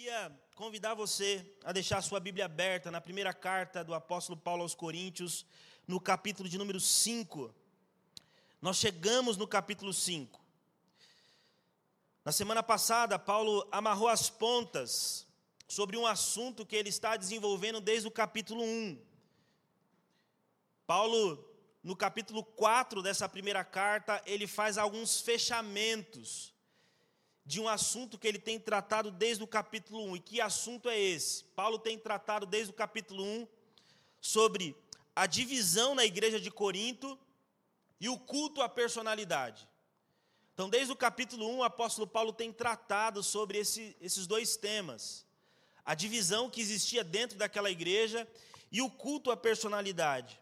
queria convidar você a deixar sua Bíblia aberta na primeira carta do apóstolo Paulo aos Coríntios, no capítulo de número 5. Nós chegamos no capítulo 5. Na semana passada, Paulo amarrou as pontas sobre um assunto que ele está desenvolvendo desde o capítulo 1. Paulo, no capítulo 4 dessa primeira carta, ele faz alguns fechamentos de um assunto que ele tem tratado desde o capítulo 1. E que assunto é esse? Paulo tem tratado desde o capítulo 1 sobre a divisão na igreja de Corinto e o culto à personalidade. Então, desde o capítulo 1, o apóstolo Paulo tem tratado sobre esse, esses dois temas: a divisão que existia dentro daquela igreja e o culto à personalidade.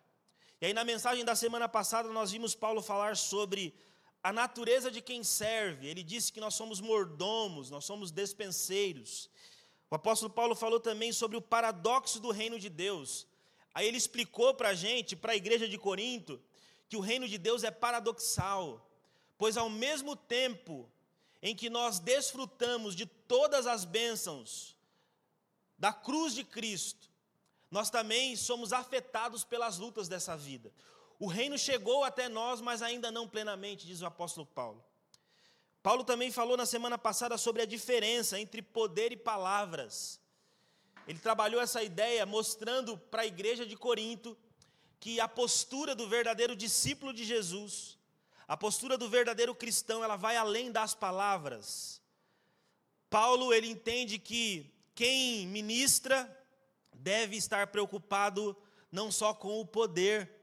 E aí, na mensagem da semana passada, nós vimos Paulo falar sobre a natureza de quem serve. Ele disse que nós somos mordomos, nós somos despenseiros. O apóstolo Paulo falou também sobre o paradoxo do reino de Deus. Aí ele explicou para a gente, para a igreja de Corinto, que o reino de Deus é paradoxal, pois ao mesmo tempo em que nós desfrutamos de todas as bênçãos da cruz de Cristo, nós também somos afetados pelas lutas dessa vida. O reino chegou até nós, mas ainda não plenamente, diz o apóstolo Paulo. Paulo também falou na semana passada sobre a diferença entre poder e palavras. Ele trabalhou essa ideia mostrando para a igreja de Corinto que a postura do verdadeiro discípulo de Jesus, a postura do verdadeiro cristão, ela vai além das palavras. Paulo, ele entende que quem ministra deve estar preocupado não só com o poder,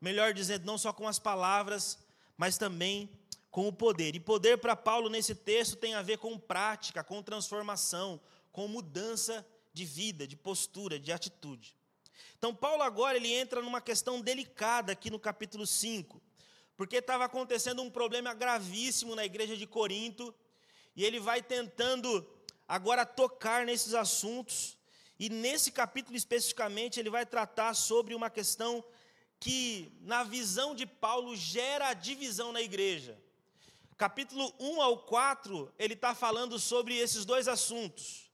melhor dizendo, não só com as palavras, mas também com o poder. E poder para Paulo nesse texto tem a ver com prática, com transformação, com mudança de vida, de postura, de atitude. Então Paulo agora ele entra numa questão delicada aqui no capítulo 5, porque estava acontecendo um problema gravíssimo na igreja de Corinto, e ele vai tentando agora tocar nesses assuntos, e nesse capítulo especificamente ele vai tratar sobre uma questão que, na visão de Paulo, gera divisão na igreja. Capítulo 1 ao 4, ele está falando sobre esses dois assuntos: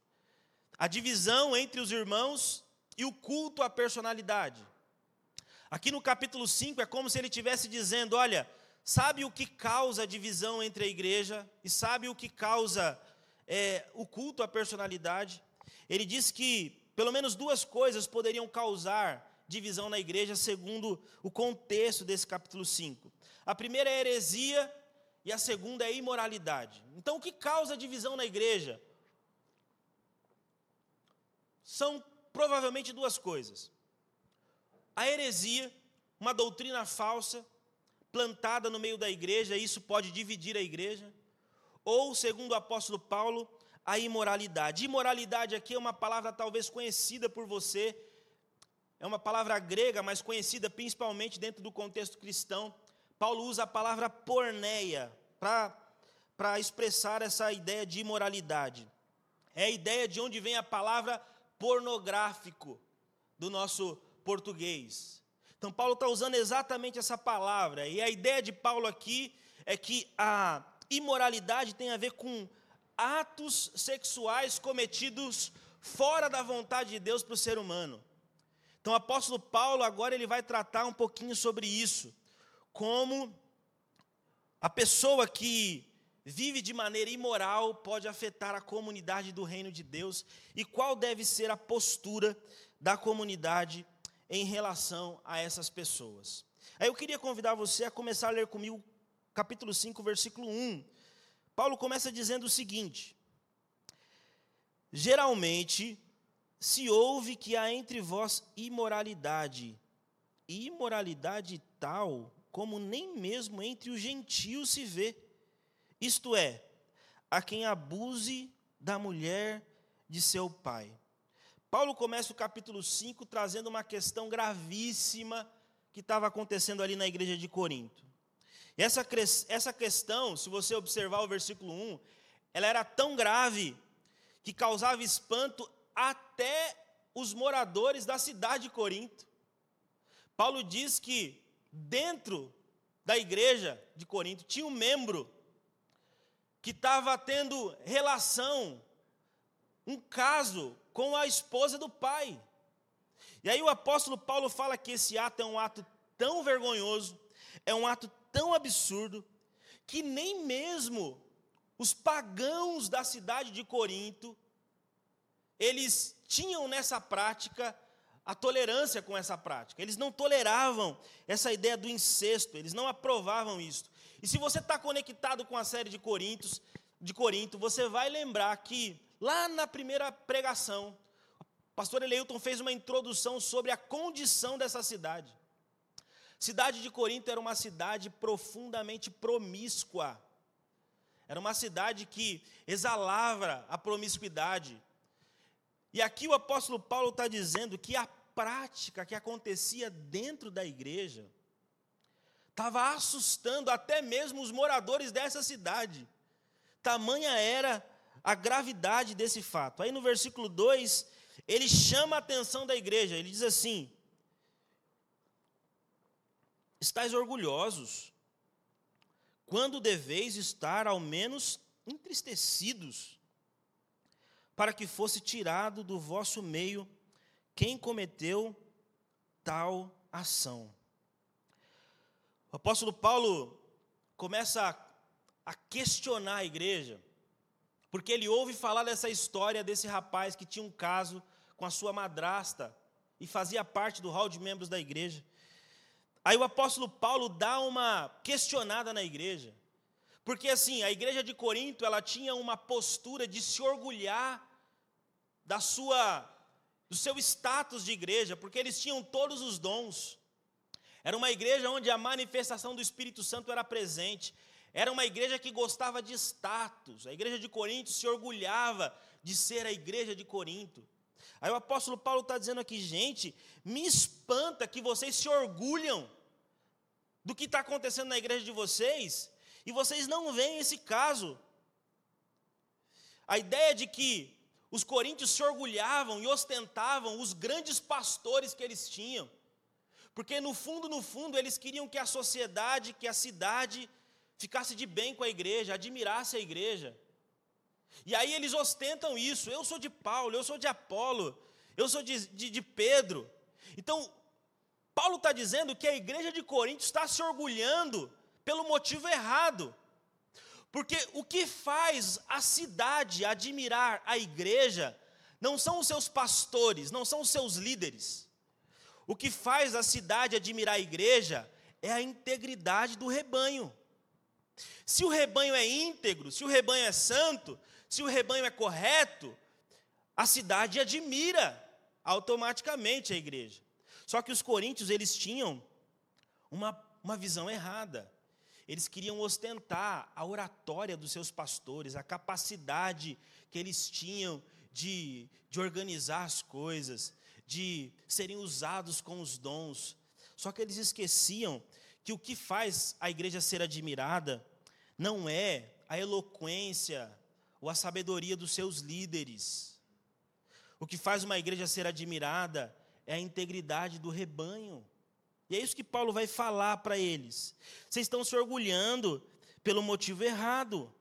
a divisão entre os irmãos e o culto à personalidade. Aqui no capítulo 5 é como se ele estivesse dizendo: olha, sabe o que causa a divisão entre a igreja e sabe o que causa é, o culto à personalidade? Ele diz que pelo menos duas coisas poderiam causar divisão na igreja segundo o contexto desse capítulo 5. A primeira é a heresia e a segunda é a imoralidade. Então, o que causa divisão na igreja? São provavelmente duas coisas. A heresia, uma doutrina falsa, plantada no meio da igreja, isso pode dividir a igreja. Ou, segundo o apóstolo Paulo, a imoralidade. Imoralidade aqui é uma palavra talvez conhecida por você, é uma palavra grega, mas conhecida principalmente dentro do contexto cristão. Paulo usa a palavra porneia para expressar essa ideia de imoralidade. É a ideia de onde vem a palavra pornográfico do nosso português. Então, Paulo está usando exatamente essa palavra, e a ideia de Paulo aqui é que a imoralidade tem a ver com atos sexuais cometidos fora da vontade de Deus para o ser humano. Então, o apóstolo Paulo agora ele vai tratar um pouquinho sobre isso, como a pessoa que vive de maneira imoral pode afetar a comunidade do reino de Deus e qual deve ser a postura da comunidade em relação a essas pessoas. Aí eu queria convidar você a começar a ler comigo capítulo 5, versículo 1. Paulo começa dizendo o seguinte: Geralmente se ouve que há entre vós imoralidade, imoralidade tal como nem mesmo entre os gentios se vê, isto é, a quem abuse da mulher de seu pai. Paulo começa o capítulo 5 trazendo uma questão gravíssima que estava acontecendo ali na igreja de Corinto. E essa, essa questão, se você observar o versículo 1, ela era tão grave que causava espanto até os moradores da cidade de Corinto. Paulo diz que dentro da igreja de Corinto tinha um membro que estava tendo relação, um, caso com a esposa do pai. E aí o apóstolo Paulo fala que esse ato é um ato tão vergonhoso, é um ato tão absurdo, que nem mesmo os pagãos da cidade de Corinto, eles tinham nessa prática a tolerância com essa prática. Eles não toleravam essa ideia do incesto, eles não aprovavam isso. E se você está conectado com a série de Coríntios, de Corinto, você vai lembrar que lá na primeira pregação, o pastor Eleilton fez uma introdução sobre a condição dessa cidade. Cidade de Corinto era uma cidade profundamente promíscua. Era uma cidade que exalava a promiscuidade. E aqui o apóstolo Paulo está dizendo que a prática que acontecia dentro da igreja estava assustando até mesmo os moradores dessa cidade. Tamanha era a gravidade desse fato. Aí no versículo 2, ele chama a atenção da igreja, ele diz assim: Estais orgulhosos, quando deveis estar ao menos entristecidos, para que fosse tirado do vosso meio quem cometeu tal ação. O apóstolo Paulo começa a, a questionar a igreja, porque ele ouve falar dessa história desse rapaz que tinha um caso com a sua madrasta e fazia parte do hall de membros da igreja. Aí o apóstolo Paulo dá uma questionada na igreja. Porque assim, a igreja de Corinto, ela tinha uma postura de se orgulhar da sua do seu status de igreja, porque eles tinham todos os dons. Era uma igreja onde a manifestação do Espírito Santo era presente. Era uma igreja que gostava de status. A igreja de Corinto se orgulhava de ser a igreja de Corinto. Aí o apóstolo Paulo está dizendo aqui, gente, me espanta que vocês se orgulham do que está acontecendo na igreja de vocês e vocês não veem esse caso. A ideia de que os coríntios se orgulhavam e ostentavam os grandes pastores que eles tinham. Porque no fundo, no fundo, eles queriam que a sociedade, que a cidade ficasse de bem com a igreja, admirasse a igreja. E aí eles ostentam isso. Eu sou de Paulo, eu sou de Apolo, eu sou de, de, de Pedro. Então, Paulo está dizendo que a igreja de Corinto está se orgulhando pelo motivo errado. Porque o que faz a cidade admirar a igreja não são os seus pastores, não são os seus líderes. O que faz a cidade admirar a igreja é a integridade do rebanho. Se o rebanho é íntegro, se o rebanho é santo, se o rebanho é correto, a cidade admira automaticamente a igreja. Só que os coríntios, eles tinham uma, uma visão errada. Eles queriam ostentar a oratória dos seus pastores, a capacidade que eles tinham de, de organizar as coisas, de serem usados com os dons. Só que eles esqueciam que o que faz a igreja ser admirada não é a eloquência ou a sabedoria dos seus líderes. O que faz uma igreja ser admirada é a integridade do rebanho. E é isso que Paulo vai falar para eles. Vocês estão se orgulhando pelo motivo errado.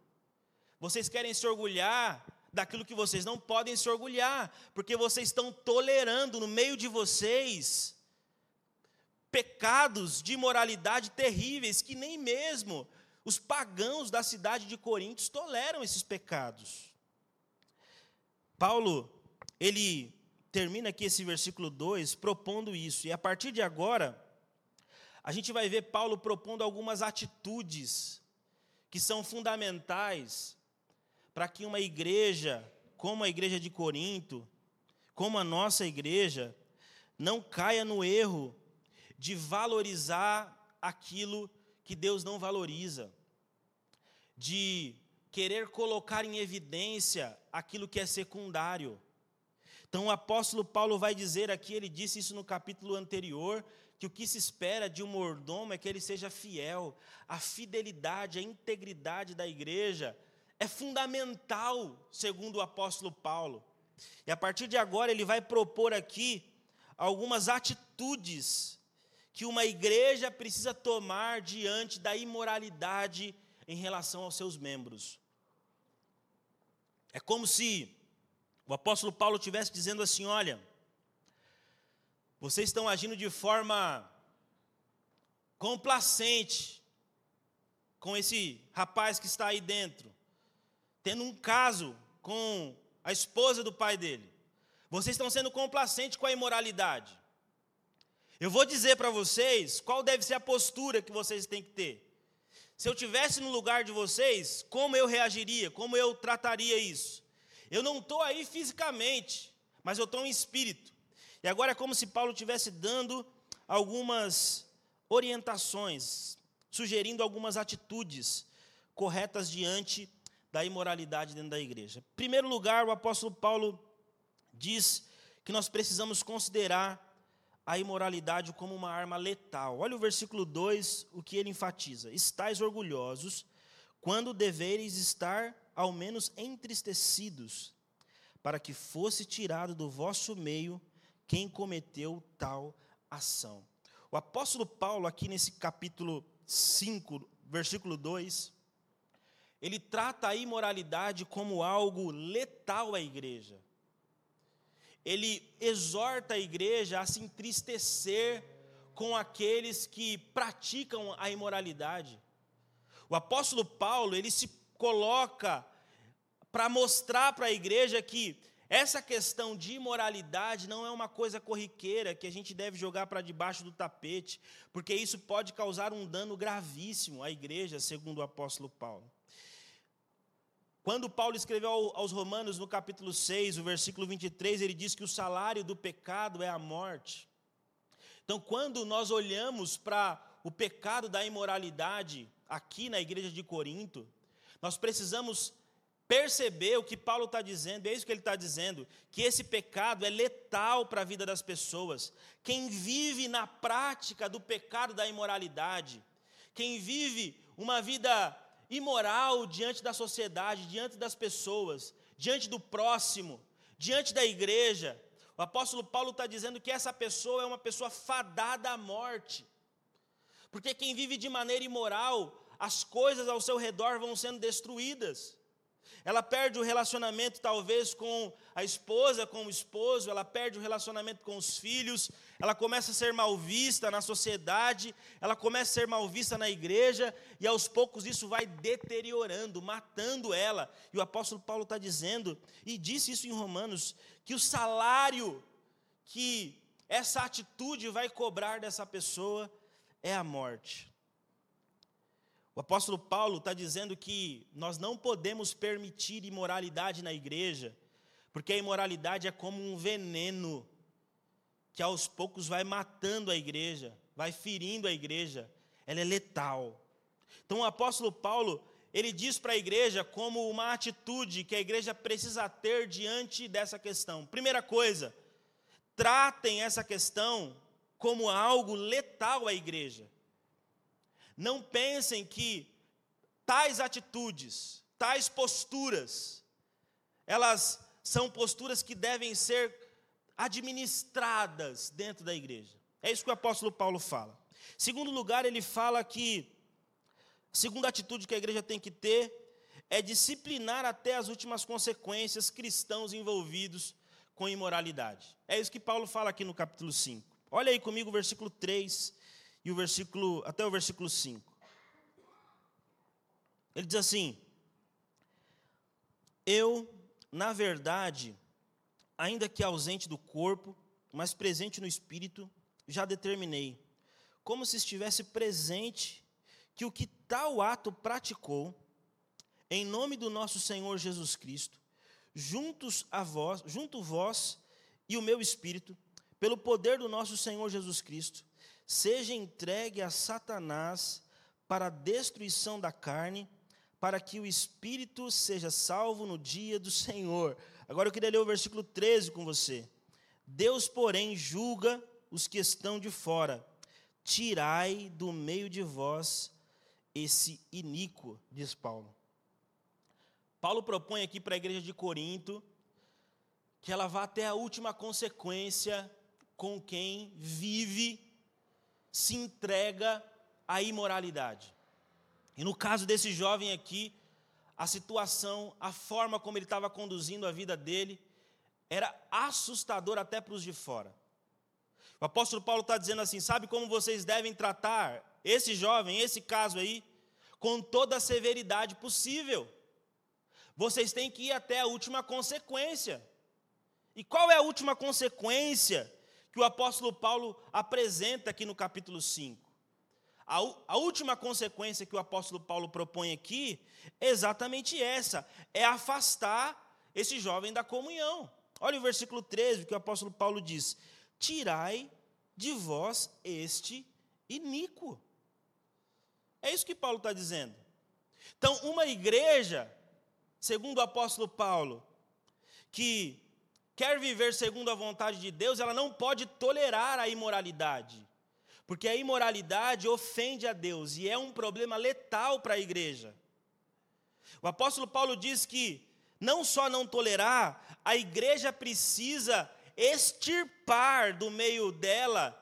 Vocês querem se orgulhar daquilo que vocês não podem se orgulhar, porque vocês estão tolerando no meio de vocês pecados de imoralidade terríveis que nem mesmo os pagãos da cidade de Coríntios toleram esses pecados. Paulo, ele termina aqui esse versículo 2 propondo isso, e a partir de agora, a gente vai ver Paulo propondo algumas atitudes que são fundamentais para que uma igreja, como a igreja de Corinto, como a nossa igreja, não caia no erro de valorizar aquilo que Deus não valoriza, de querer colocar em evidência aquilo que é secundário. Então o apóstolo Paulo vai dizer aqui, ele disse isso no capítulo anterior, que o que se espera de um mordomo é que ele seja fiel. A fidelidade, a integridade da igreja é fundamental, segundo o apóstolo Paulo. E a partir de agora ele vai propor aqui algumas atitudes que uma igreja precisa tomar diante da imoralidade em relação aos seus membros. É como se o apóstolo Paulo estivesse dizendo assim: olha, vocês estão agindo de forma complacente com esse rapaz que está aí dentro, tendo um caso com a esposa do pai dele. Vocês estão sendo complacentes com a imoralidade. Eu vou dizer para vocês qual deve ser a postura que vocês têm que ter. Se eu tivesse no lugar de vocês, como eu reagiria, como eu trataria isso? Eu não estou aí fisicamente, mas eu estou em espírito. E agora é como se Paulo estivesse dando algumas orientações, sugerindo algumas atitudes corretas diante da imoralidade dentro da igreja. Em primeiro lugar, o apóstolo Paulo diz que nós precisamos considerar a imoralidade como uma arma letal. Olha o versículo 2, o que ele enfatiza: Estais orgulhosos quando devereis estar ao menos entristecidos, para que fosse tirado do vosso meio quem cometeu tal ação. O apóstolo Paulo, aqui nesse capítulo 5, versículo 2, ele trata a imoralidade como algo letal à igreja. Ele exorta a igreja a se entristecer com aqueles que praticam a imoralidade. O apóstolo Paulo, ele se coloca para mostrar para a igreja que essa questão de imoralidade não é uma coisa corriqueira que a gente deve jogar para debaixo do tapete, porque isso pode causar um dano gravíssimo à igreja, segundo o apóstolo Paulo. Quando Paulo escreveu aos Romanos, no capítulo 6, o versículo 23, ele diz que o salário do pecado é a morte. Então, quando nós olhamos para o pecado da imoralidade aqui na igreja de Corinto, nós precisamos perceber o que Paulo está dizendo, é isso que ele está dizendo, que esse pecado é letal para a vida das pessoas. Quem vive na prática do pecado da imoralidade, quem vive uma vida imoral diante da sociedade, diante das pessoas, diante do próximo, diante da igreja. O apóstolo Paulo está dizendo que essa pessoa é uma pessoa fadada à morte. Porque quem vive de maneira imoral, as coisas ao seu redor vão sendo destruídas. Ela perde o relacionamento, talvez, com a esposa, com o esposo, ela perde o relacionamento com os filhos, ela começa a ser mal vista na sociedade, ela começa a ser mal vista na igreja, e aos poucos isso vai deteriorando, matando ela. E o apóstolo Paulo está dizendo, e disse isso em Romanos, que o salário que essa atitude vai cobrar dessa pessoa é a morte. O apóstolo Paulo está dizendo que nós não podemos permitir imoralidade na igreja, porque a imoralidade é como um veneno que aos poucos vai matando a igreja, vai ferindo a igreja, ela é letal. Então o apóstolo Paulo, ele diz para a igreja como uma atitude que a igreja precisa ter diante dessa questão. Primeira coisa, tratem essa questão como algo letal à igreja. Não pensem que tais atitudes, tais posturas, elas são posturas que devem ser administradas dentro da igreja. É isso que o apóstolo Paulo fala. Segundo lugar, ele fala que a segunda atitude que a igreja tem que ter é disciplinar até as últimas consequências cristãos envolvidos com imoralidade. É isso que Paulo fala aqui no capítulo 5. Olha aí comigo o versículo 3 e o versículo, até o versículo 5. Ele diz assim: Eu, na verdade, ainda que ausente do corpo, mas presente no espírito, já determinei, como se estivesse presente, que o que tal ato praticou, em nome do nosso Senhor Jesus Cristo, juntos a vós, junto vós e o meu espírito, pelo poder do nosso Senhor Jesus Cristo, seja entregue a Satanás para a destruição da carne, para que o espírito seja salvo no dia do Senhor. Agora eu queria ler o versículo 13 com você. Deus, porém, julga os que estão de fora. Tirai do meio de vós esse iníquo, diz Paulo. Paulo propõe aqui para a igreja de Corinto que ela vá até a última consequência com quem vive se entrega à imoralidade. E no caso desse jovem aqui, a situação, a forma como ele estava conduzindo a vida dele, era assustador até para os de fora. O apóstolo Paulo está dizendo assim: sabe como vocês devem tratar esse jovem, esse caso aí, com toda a severidade possível. Vocês têm que ir até a última consequência. E qual é a última consequência que o apóstolo Paulo apresenta aqui no capítulo 5? A, a, última consequência que o apóstolo Paulo propõe aqui é exatamente essa: é afastar esse jovem da comunhão. Olha o versículo 13, que o apóstolo Paulo diz: Tirai de vós este iníquo. É isso que Paulo está dizendo. Então, uma igreja, segundo o apóstolo Paulo, que quer viver segundo a vontade de Deus, ela não pode tolerar a imoralidade. Porque a imoralidade ofende a Deus e é um problema letal para a igreja. O apóstolo Paulo diz que não só não tolerar, a igreja precisa extirpar do meio dela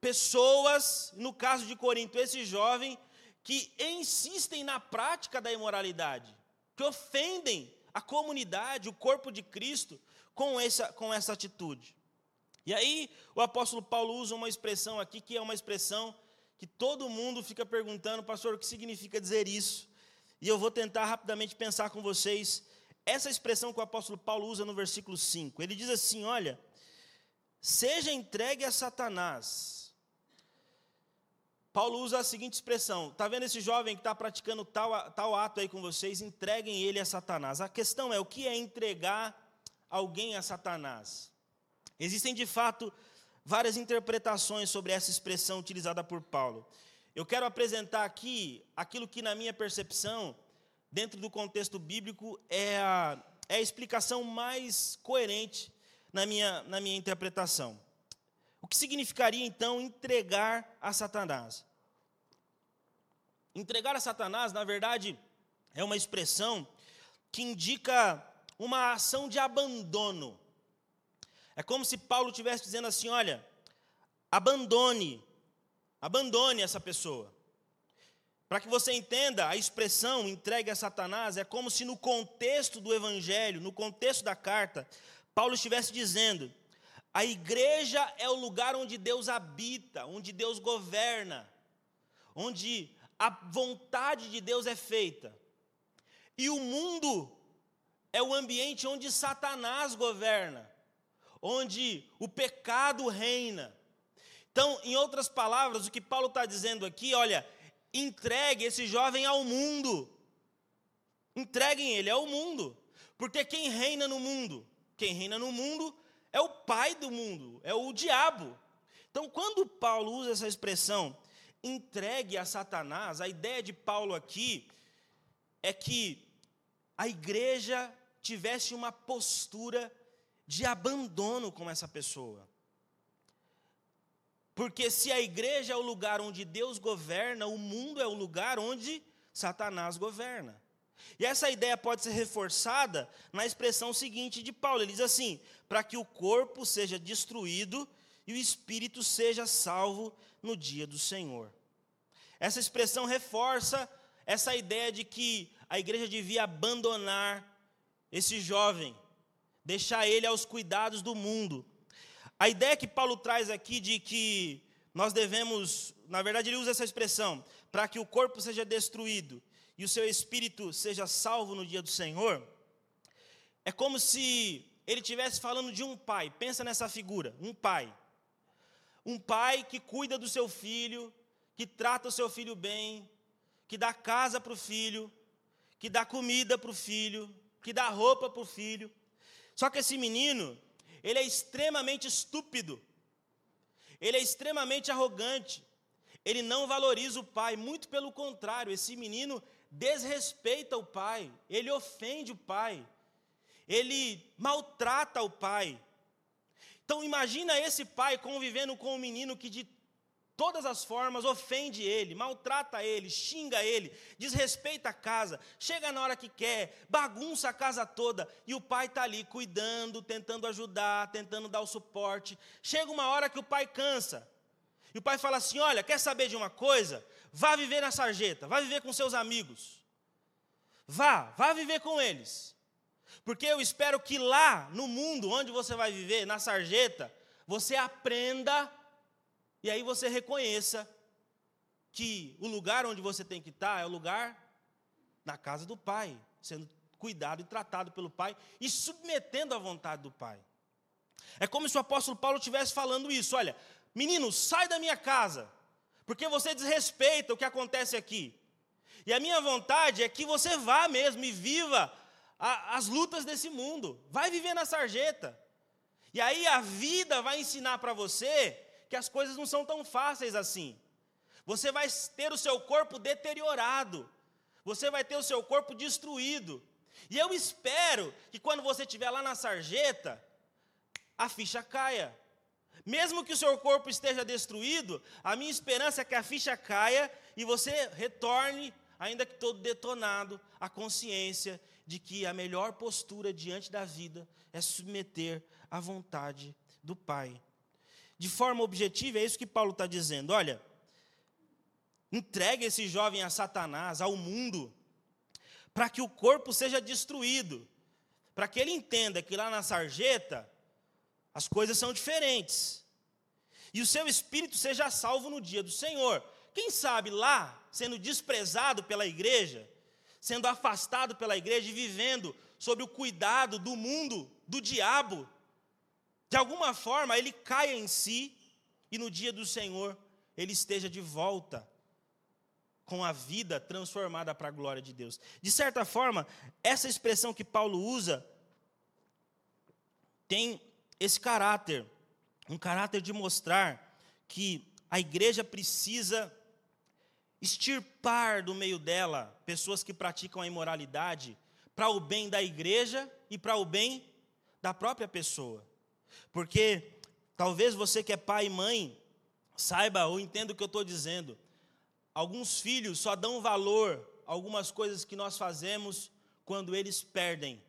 pessoas, no caso de Corinto, esse jovem, que insistem na prática da imoralidade, que ofendem a comunidade, o corpo de Cristo, com essa, com essa atitude. E aí, o apóstolo Paulo usa uma expressão aqui que é uma expressão que todo mundo fica perguntando, pastor, o que significa dizer isso? E eu vou tentar rapidamente pensar com vocês essa expressão que o apóstolo Paulo usa no versículo 5. Ele diz assim: Olha, seja entregue a Satanás. Paulo usa a seguinte expressão: está vendo esse jovem que está praticando tal, tal ato aí com vocês? Entreguem ele a Satanás. A questão é: o que é entregar alguém a Satanás? Existem de fato várias interpretações sobre essa expressão utilizada por Paulo. Eu quero apresentar aqui aquilo que, na minha percepção, dentro do contexto bíblico, é a, é a explicação mais coerente na minha, na minha interpretação. O que significaria, então, entregar a Satanás? Entregar a Satanás, na verdade, é uma expressão que indica uma ação de abandono. É como se Paulo estivesse dizendo assim: olha, abandone, abandone essa pessoa. Para que você entenda, a expressão entregue a Satanás é como se no contexto do evangelho, no contexto da carta, Paulo estivesse dizendo: a igreja é o lugar onde Deus habita, onde Deus governa, onde a vontade de Deus é feita. E o mundo é o ambiente onde Satanás governa onde o pecado reina. Então, em outras palavras, o que Paulo está dizendo aqui, olha, entregue esse jovem ao mundo. Entreguem ele ao mundo. Porque quem reina no mundo? Quem reina no mundo é o pai do mundo, é o diabo. Então, quando Paulo usa essa expressão, entregue a Satanás, a ideia de Paulo aqui é que a igreja tivesse uma postura de abandono com essa pessoa. Porque se a igreja é o lugar onde Deus governa, o mundo é o lugar onde Satanás governa. E essa ideia pode ser reforçada na expressão seguinte de Paulo: ele diz assim, para que o corpo seja destruído e o espírito seja salvo no dia do Senhor. Essa expressão reforça essa ideia de que a igreja devia abandonar esse jovem, deixar ele aos cuidados do mundo. A ideia que Paulo traz aqui de que nós devemos, na verdade, ele usa essa expressão, para que o corpo seja destruído e o seu espírito seja salvo no dia do Senhor, é como se ele estivesse falando de um pai. Pensa nessa figura, um pai. Um pai que cuida do seu filho, que trata o seu filho bem, que dá casa para o filho, que dá comida para o filho, que dá roupa para o filho. Só que esse menino, ele é extremamente estúpido. Ele é extremamente arrogante. Ele não valoriza o pai, muito pelo contrário, esse menino desrespeita o pai, ele ofende o pai, ele maltrata o pai. Então imagina esse pai convivendo com um menino que de todas as formas, ofende ele, maltrata ele, xinga ele, desrespeita a casa, chega na hora que quer, bagunça a casa toda, e o pai está ali cuidando, tentando ajudar, tentando dar o suporte. Chega uma hora que o pai cansa, e o pai fala assim: Olha, quer saber de uma coisa? Vá viver na sarjeta, vá viver com seus amigos. Vá, vá viver com eles. Porque eu espero que lá no mundo onde você vai viver, na sarjeta, você aprenda e aí você reconheça que o lugar onde você tem que estar é o lugar na casa do Pai, sendo cuidado e tratado pelo Pai e submetendo à vontade do Pai. É como se o apóstolo Paulo estivesse falando isso: olha, menino, sai da minha casa, porque você desrespeita o que acontece aqui. E a minha vontade é que você vá mesmo e viva a, as lutas desse mundo, vai viver na sarjeta. E aí a vida vai ensinar para você que as coisas não são tão fáceis assim. Você vai ter o seu corpo deteriorado, você vai ter o seu corpo destruído. E eu espero que quando você estiver lá na sarjeta, a ficha caia. Mesmo que o seu corpo esteja destruído, a minha esperança é que a ficha caia e você retorne, ainda que todo detonado, à consciência de que a melhor postura diante da vida é submeter à vontade do Pai. De forma objetiva, é isso que Paulo está dizendo. Olha, entregue esse jovem a Satanás, ao mundo, para que o corpo seja destruído, para que ele entenda que lá na sarjeta as coisas são diferentes. E o seu espírito seja salvo no dia do Senhor. Quem sabe lá, sendo desprezado pela igreja, sendo afastado pela igreja e vivendo sob o cuidado do mundo, do diabo, de alguma forma ele caia em si e no dia do Senhor ele esteja de volta com a vida transformada para a glória de Deus. De certa forma, essa expressão que Paulo usa tem esse caráter, um caráter de mostrar que a igreja precisa extirpar do meio dela pessoas que praticam a imoralidade para o bem da igreja e para o bem da própria pessoa. Porque talvez você que é pai e mãe saiba ou entenda o que eu estou dizendo. Alguns filhos só dão valor a algumas coisas que nós fazemos quando eles perdem.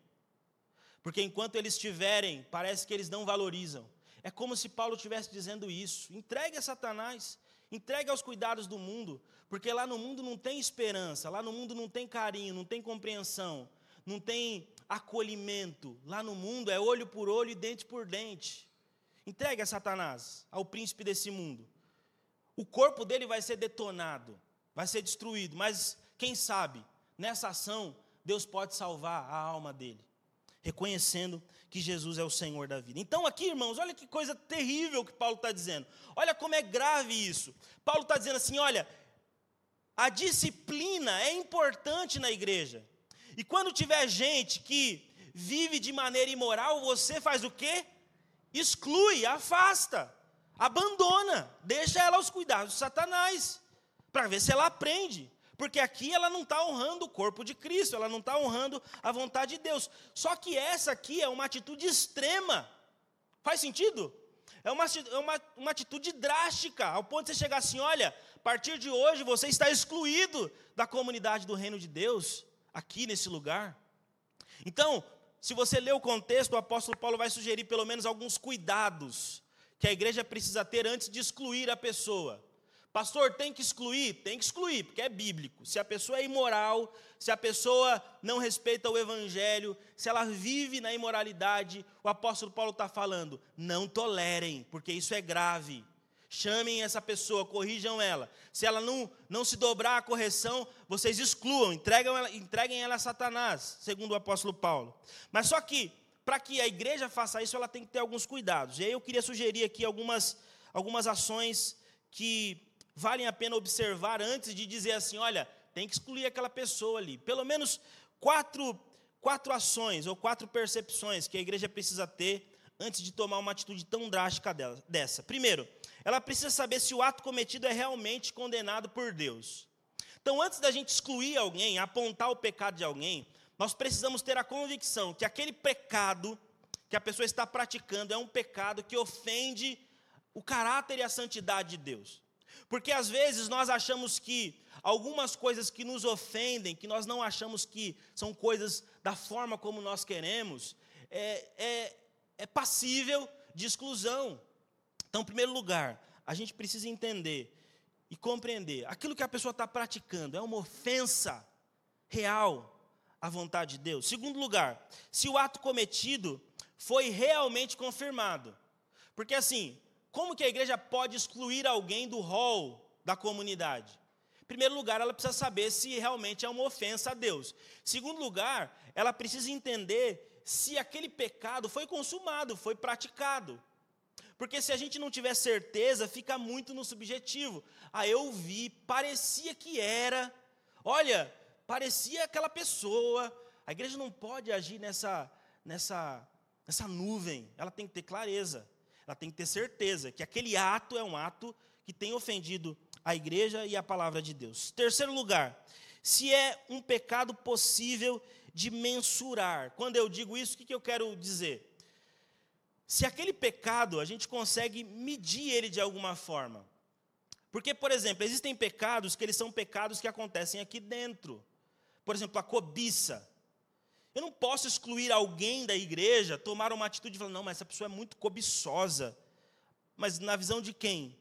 Porque enquanto eles tiverem, parece que eles não valorizam. É como se Paulo estivesse dizendo isso. Entregue a Satanás, entregue aos cuidados do mundo, porque lá no mundo não tem esperança, lá no mundo não tem carinho, não tem compreensão, não tem acolhimento. Lá no mundo é olho por olho e dente por dente. Entregue a Satanás, ao príncipe desse mundo. O corpo dele vai ser detonado, vai ser destruído, mas quem sabe, nessa ação, Deus pode salvar a alma dele reconhecendo que Jesus é o Senhor da vida. Então, aqui, irmãos, olha que coisa terrível que Paulo está dizendo. Olha como é grave isso. Paulo está dizendo assim: olha, a disciplina é importante na igreja. E quando tiver gente que vive de maneira imoral, você faz o quê? Exclui, afasta, abandona, deixa ela aos cuidados de Satanás, para ver se ela aprende. Porque aqui ela não está honrando o corpo de Cristo, ela não está honrando a vontade de Deus. Só que essa aqui é uma atitude extrema. Faz sentido? É uma, é uma, uma atitude drástica, ao ponto de você chegar assim: olha, a partir de hoje você está excluído da comunidade do reino de Deus, aqui nesse lugar. Então, se você ler o contexto, o apóstolo Paulo vai sugerir pelo menos alguns cuidados que a igreja precisa ter antes de excluir a pessoa. Pastor, tem que excluir? Tem que excluir, porque é bíblico. Se a pessoa é imoral, se a pessoa não respeita o evangelho, se ela vive na imoralidade, o apóstolo Paulo está falando: não tolerem, porque isso é grave. Chamem essa pessoa, corrijam ela. Se ela não, não se dobrar à correção, vocês excluam, entregam ela, entreguem ela a Satanás, segundo o apóstolo Paulo. Mas só que, para que a igreja faça isso, ela tem que ter alguns cuidados. E aí eu queria sugerir aqui algumas, algumas ações que valem a pena observar antes de dizer assim: olha, tem que excluir aquela pessoa ali. Pelo menos quatro, quatro ações ou quatro percepções que a igreja precisa ter antes de tomar uma atitude tão drástica dessa. Primeiro, ela precisa saber se o ato cometido é realmente condenado por Deus. Então, antes da gente excluir alguém, apontar o pecado de alguém, nós precisamos ter a convicção que aquele pecado que a pessoa está praticando é um pecado que ofende o caráter e a santidade de Deus. Porque às vezes nós achamos que algumas coisas que nos ofendem, que nós não achamos que são coisas da forma como nós queremos, é, é, é passível de exclusão. Então, em primeiro lugar, a gente precisa entender e compreender aquilo que a pessoa está praticando é uma ofensa real a vontade de Deus? Segundo lugar, se o ato cometido foi realmente confirmado. Porque assim, como que a igreja pode excluir alguém do rol da comunidade? Em primeiro lugar, ela precisa saber se realmente é uma ofensa a Deus. Em segundo lugar, ela precisa entender se aquele pecado foi consumado, foi praticado. Porque se a gente não tiver certeza, fica muito no subjetivo. Ah, eu vi, parecia que era. Olha, parecia aquela pessoa. A igreja não pode agir nessa, nessa, nessa nuvem. Ela tem que ter clareza. Ela tem que ter certeza que aquele ato é um ato que tem ofendido a igreja e a palavra de Deus. Terceiro lugar, se é um pecado possível de mensurar. Quando eu digo isso, o que eu quero dizer? Se aquele pecado a gente consegue medir ele de alguma forma. Porque, por exemplo, existem pecados que eles são pecados que acontecem aqui dentro. Por exemplo, a cobiça. Eu não posso excluir alguém da igreja, tomar uma atitude e falar, não, mas essa pessoa é muito cobiçosa. Mas na visão de quem?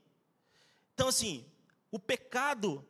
Então, assim, o pecado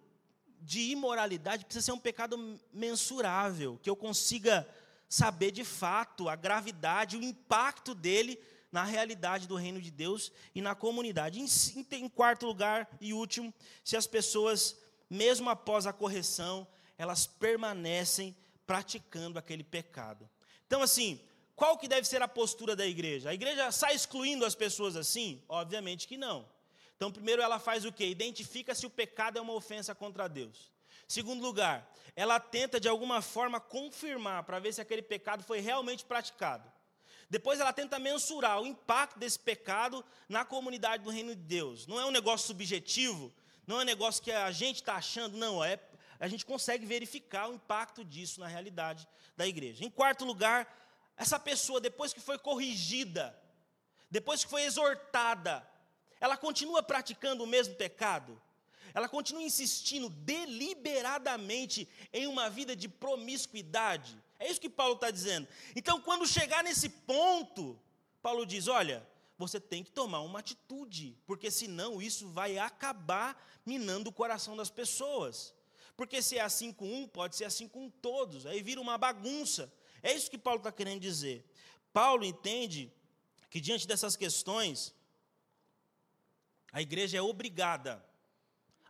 de imoralidade precisa ser um pecado mensurável, que eu consiga saber de fato a gravidade, o impacto dele na realidade do reino de Deus e na comunidade. Em, em, quarto lugar e último, se as pessoas, mesmo após a correção, elas permanecem praticando aquele pecado. Então, assim, qual que deve ser a postura da igreja? A igreja sai excluindo as pessoas assim? Obviamente que não. Então, primeiro ela faz o quê? Identifica se o pecado é uma ofensa contra Deus. Segundo lugar, ela tenta de alguma forma confirmar para ver se aquele pecado foi realmente praticado. Depois ela tenta mensurar o impacto desse pecado na comunidade do reino de Deus. Não é um negócio subjetivo, não é um negócio que a gente está achando, não, é a gente consegue verificar o impacto disso na realidade da igreja. Em quarto lugar, essa pessoa, depois que foi corrigida, depois que foi exortada, ela continua praticando o mesmo pecado? Ela continua insistindo deliberadamente em uma vida de promiscuidade? É isso que Paulo está dizendo. Então, quando chegar nesse ponto, Paulo diz: olha, você tem que tomar uma atitude, porque senão isso vai acabar minando o coração das pessoas. Porque se é assim com um, pode ser assim com todos, aí vira uma bagunça. É isso que Paulo está querendo dizer. Paulo entende que diante dessas questões, a igreja é obrigada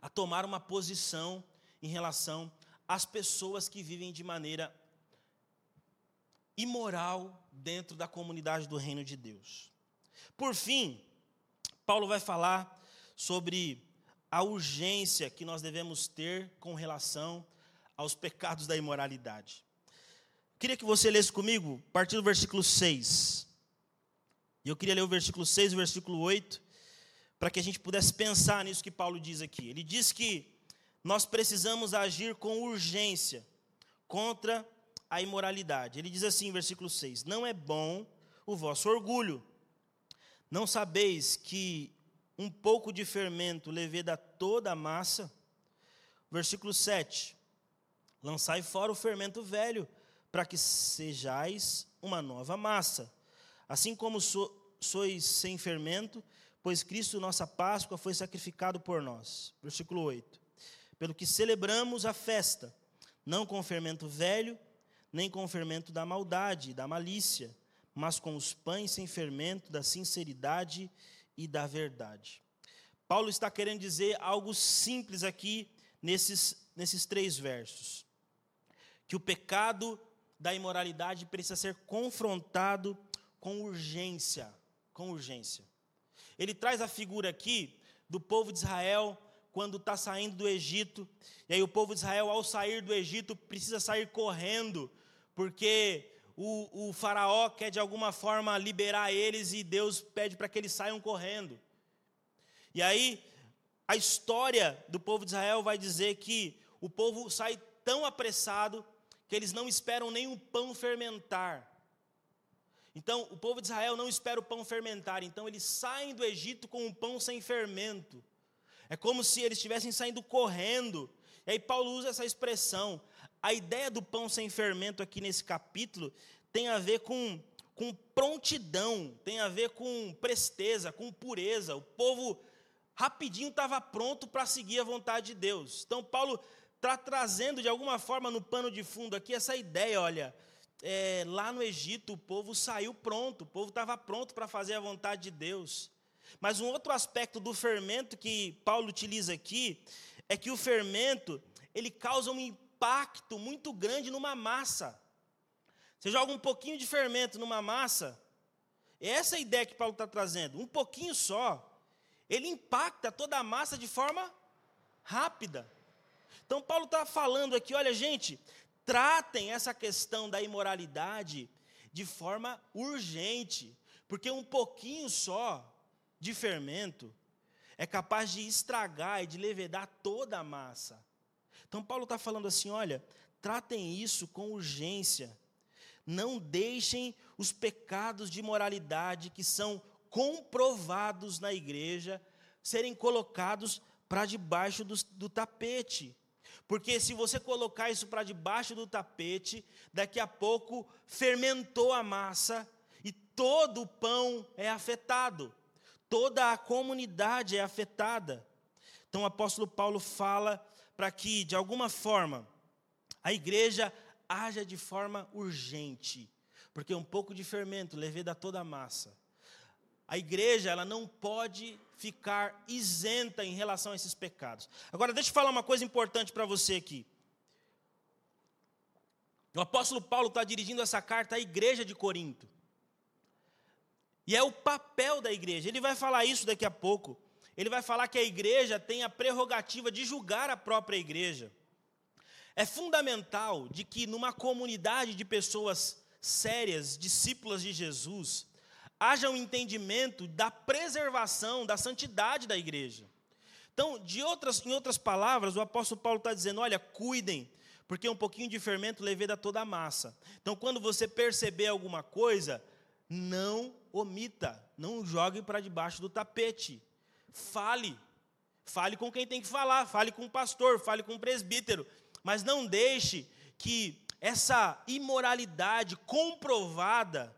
a tomar uma posição em relação às pessoas que vivem de maneira imoral dentro da comunidade do reino de Deus. Por fim, Paulo vai falar sobre a urgência que nós devemos ter com relação aos pecados da imoralidade. Queria que você lesse comigo, a partir do versículo 6. E eu queria ler o versículo 6 e o versículo 8, para que a gente pudesse pensar nisso que Paulo diz aqui. Ele diz que nós precisamos agir com urgência contra a imoralidade. Ele diz assim, versículo 6: Não é bom o vosso orgulho. Não sabeis que um pouco de fermento leveda toda a massa? Versículo 7: Lançai fora o fermento velho, para que sejais uma nova massa. Assim como so, sois sem fermento, pois Cristo, nossa Páscoa, foi sacrificado por nós. Versículo 8. Pelo que celebramos a festa, não com fermento velho, nem com fermento da maldade, da malícia, mas com os pães sem fermento da sinceridade e da verdade. Paulo está querendo dizer algo simples aqui nesses, nesses três versos: que o pecado da imoralidade precisa ser confrontado com urgência, com urgência. Ele traz a figura aqui do povo de Israel quando está saindo do Egito. E aí o povo de Israel, ao sair do Egito, precisa sair correndo, porque o, o faraó quer de alguma forma liberar eles e Deus pede para que eles saiam correndo. E aí a história do povo de Israel vai dizer que o povo sai tão apressado que eles não esperam nem o pão fermentar. Então, o povo de Israel não espera o pão fermentar, então eles saem do Egito com um pão sem fermento. É como se eles estivessem saindo correndo. E aí Paulo usa essa expressão. A ideia do pão sem fermento aqui nesse capítulo tem a ver com, com prontidão, tem a ver com presteza, com pureza. O povo rapidinho estava pronto para seguir a vontade de Deus. Então Paulo está trazendo de alguma forma no pano de fundo aqui essa ideia, olha, é, lá no Egito o povo saiu pronto, o povo estava pronto para fazer a vontade de Deus. Mas um outro aspecto do fermento que Paulo utiliza aqui é que o fermento ele causa um impacto muito grande numa massa. Você joga um pouquinho de fermento numa massa, essa é a ideia que Paulo está trazendo, um pouquinho só, ele impacta toda a massa de forma rápida. Então, Paulo está falando aqui: olha, gente, tratem essa questão da imoralidade de forma urgente, porque um pouquinho só de fermento é capaz de estragar e de levedar toda a massa. Então, Paulo está falando assim: olha, tratem isso com urgência. Não deixem os pecados de moralidade que são comprovados na igreja serem colocados para debaixo do, do tapete. Porque se você colocar isso para debaixo do tapete, daqui a pouco fermentou a massa e todo o pão é afetado, toda a comunidade é afetada. Então o apóstolo Paulo fala para que, de alguma forma, a igreja haja de forma urgente, porque um pouco de fermento leveda toda a massa. A igreja, ela não pode ficar isenta em relação a esses pecados. Agora, deixa eu falar uma coisa importante para você aqui. O apóstolo Paulo está dirigindo essa carta à igreja de Corinto. E é o papel da igreja. Ele vai falar isso daqui a pouco. Ele vai falar que a igreja tem a prerrogativa de julgar a própria igreja. É fundamental de que numa comunidade de pessoas sérias, discípulas de Jesus, haja um entendimento da preservação, da santidade da igreja. Então, de outras, em outras palavras, o apóstolo Paulo está dizendo: olha, cuidem, porque um pouquinho de fermento leveda toda a massa. Então, quando você perceber alguma coisa, não omita, não jogue para debaixo do tapete. Fale. Fale com quem tem que falar, fale com o pastor, fale com o presbítero, mas não deixe que essa imoralidade comprovada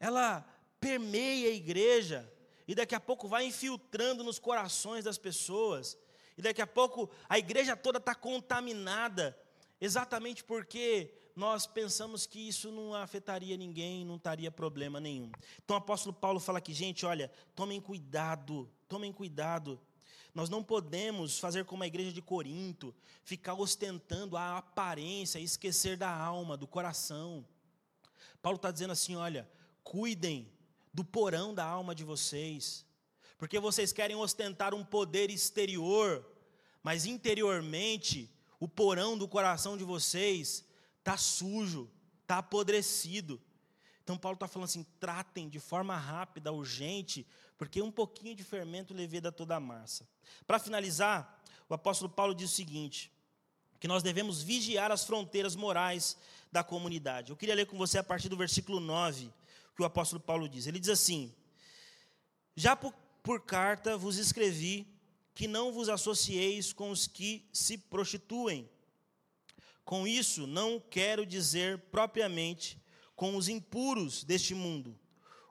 ela permeia a igreja e daqui a pouco vai infiltrando nos corações das pessoas. E daqui a pouco a igreja toda está contaminada, exatamente porque nós pensamos que isso não afetaria ninguém, não estaria problema nenhum. Então o apóstolo Paulo fala aqui, gente, olha, tomem cuidado, tomem cuidado. Nós não podemos fazer como a igreja de Corinto, ficar ostentando a aparência esquecer da alma, do coração. Paulo está dizendo assim: olha, cuidem do porão da alma de vocês, porque vocês querem ostentar um poder exterior, mas interiormente o porão do coração de vocês está sujo, está apodrecido. Então Paulo está falando assim: tratem de forma rápida, urgente, porque um pouquinho de fermento leveda toda a massa. Para finalizar, o apóstolo Paulo diz o seguinte: que nós devemos vigiar as fronteiras morais da comunidade. Eu queria ler com você a partir do versículo 9 que o apóstolo Paulo diz. Ele diz assim: Já por, por carta vos escrevi que não vos associeis com os que se prostituem. Com isso, não quero dizer propriamente com os impuros deste mundo,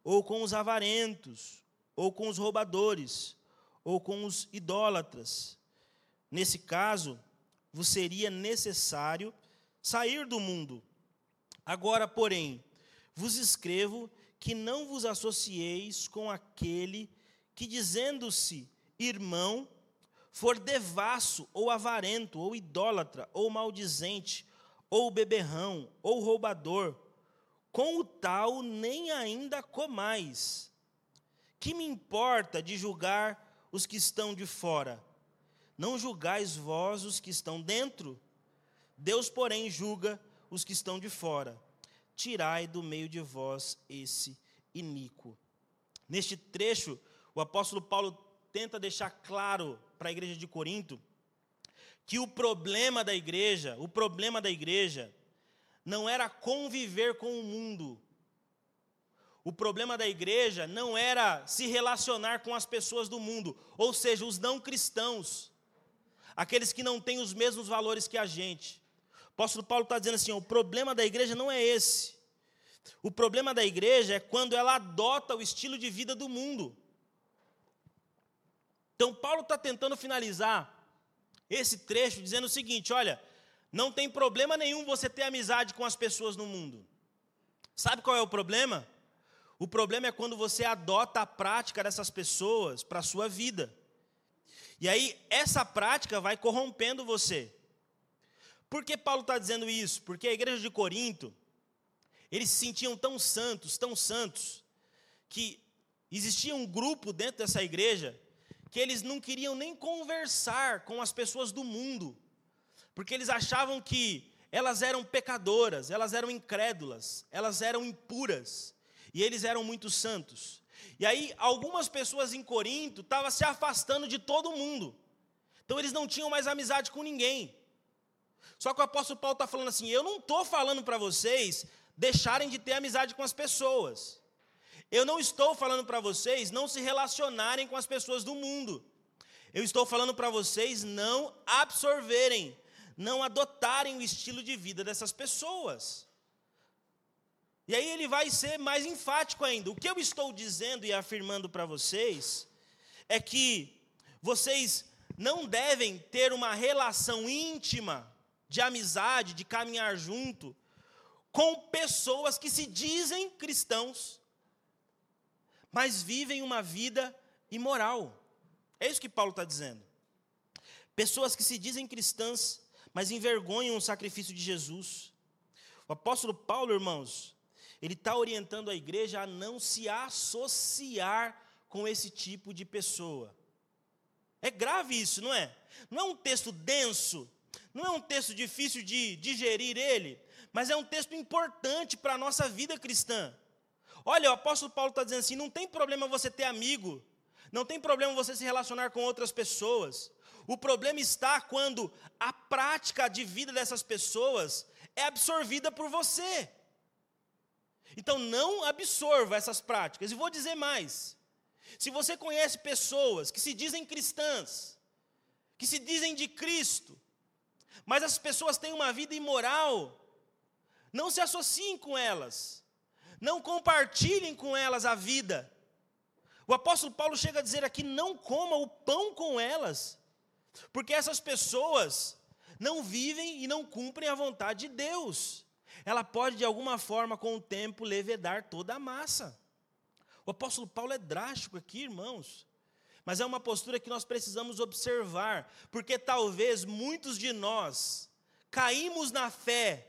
ou com os avarentos, ou com os roubadores, ou com os idólatras. Nesse caso, vos seria necessário sair do mundo. Agora, porém, vos escrevo que não vos associeis com aquele que, dizendo-se irmão, for devasso, ou avarento, ou idólatra, ou maldizente, ou beberrão, ou roubador, com o tal nem ainda comais. Que me importa de julgar os que estão de fora? Não julgais vós os que estão dentro? Deus, porém, julga os que estão de fora tirai do meio de vós esse iníquo. Neste trecho, o apóstolo Paulo tenta deixar claro para a igreja de Corinto que o problema da igreja, o problema da igreja, não era conviver com o mundo. O problema da igreja não era se relacionar com as pessoas do mundo, ou seja, os não cristãos, aqueles que não têm os mesmos valores que a gente apóstolo Paulo está dizendo assim: o problema da igreja não é esse. O problema da igreja é quando ela adota o estilo de vida do mundo. Então, Paulo está tentando finalizar esse trecho dizendo o seguinte: olha, não tem problema nenhum você ter amizade com as pessoas no mundo. Sabe qual é o problema? O problema é quando você adota a prática dessas pessoas para a sua vida. E aí, essa prática vai corrompendo você. Por que Paulo está dizendo isso? Porque a igreja de Corinto, eles se sentiam tão santos, tão santos, que existia um grupo dentro dessa igreja que eles não queriam nem conversar com as pessoas do mundo, porque eles achavam que elas eram pecadoras, elas eram incrédulas, elas eram impuras, e eles eram muito santos. E aí, algumas pessoas em Corinto estavam se afastando de todo mundo, então eles não tinham mais amizade com ninguém. Só que o apóstolo Paulo está falando assim: eu não estou falando para vocês deixarem de ter amizade com as pessoas. Eu não estou falando para vocês não se relacionarem com as pessoas do mundo. Eu estou falando para vocês não absorverem, não adotarem o estilo de vida dessas pessoas. E aí ele vai ser mais enfático ainda. O que eu estou dizendo e afirmando para vocês é que vocês não devem ter uma relação íntima de amizade, de caminhar junto com pessoas que se dizem cristãos mas vivem uma vida imoral. É isso que Paulo está dizendo. Pessoas que se dizem cristãs, mas envergonham o sacrifício de Jesus. O apóstolo Paulo, irmãos, ele está orientando a igreja a não se associar com esse tipo de pessoa. É grave isso, não é? Não é um texto denso, não é um texto difícil de digerir ele, mas é um texto importante para a nossa vida cristã. Olha, o apóstolo Paulo está dizendo assim: não tem problema você ter amigo, não tem problema você se relacionar com outras pessoas. O problema está quando a prática de vida dessas pessoas é absorvida por você. Então não absorva essas práticas. E vou dizer mais: se você conhece pessoas que se dizem cristãs, que se dizem de Cristo, mas as pessoas têm uma vida imoral, não se associem com elas não compartilhem com elas a vida. O apóstolo Paulo chega a dizer aqui: não coma o pão com elas, porque essas pessoas não vivem e não cumprem a vontade de Deus. Ela pode, de alguma forma, com o tempo, levedar toda a massa. O apóstolo Paulo é drástico aqui, irmãos. Mas é uma postura que nós precisamos observar, porque talvez muitos de nós caímos na fé,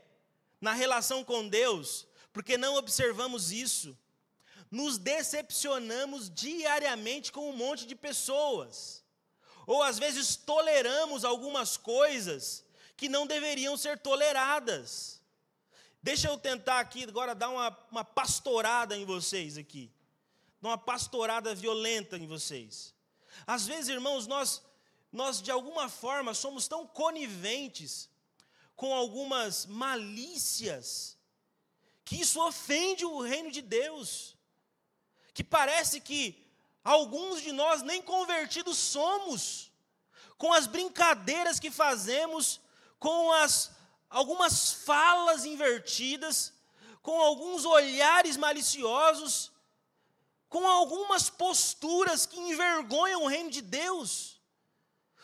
na relação com Deus, porque não observamos isso. Nos decepcionamos diariamente com um monte de pessoas, ou às vezes toleramos algumas coisas que não deveriam ser toleradas. Deixa eu tentar aqui agora dar uma, uma pastorada em vocês aqui, uma pastorada violenta em vocês. Às vezes, irmãos, nós, nós de alguma forma somos tão coniventes com algumas malícias que isso ofende o reino de Deus, que parece que alguns de nós nem convertidos somos, com as brincadeiras que fazemos, com as algumas falas invertidas, com alguns olhares maliciosos, com algumas posturas que envergonham o reino de Deus.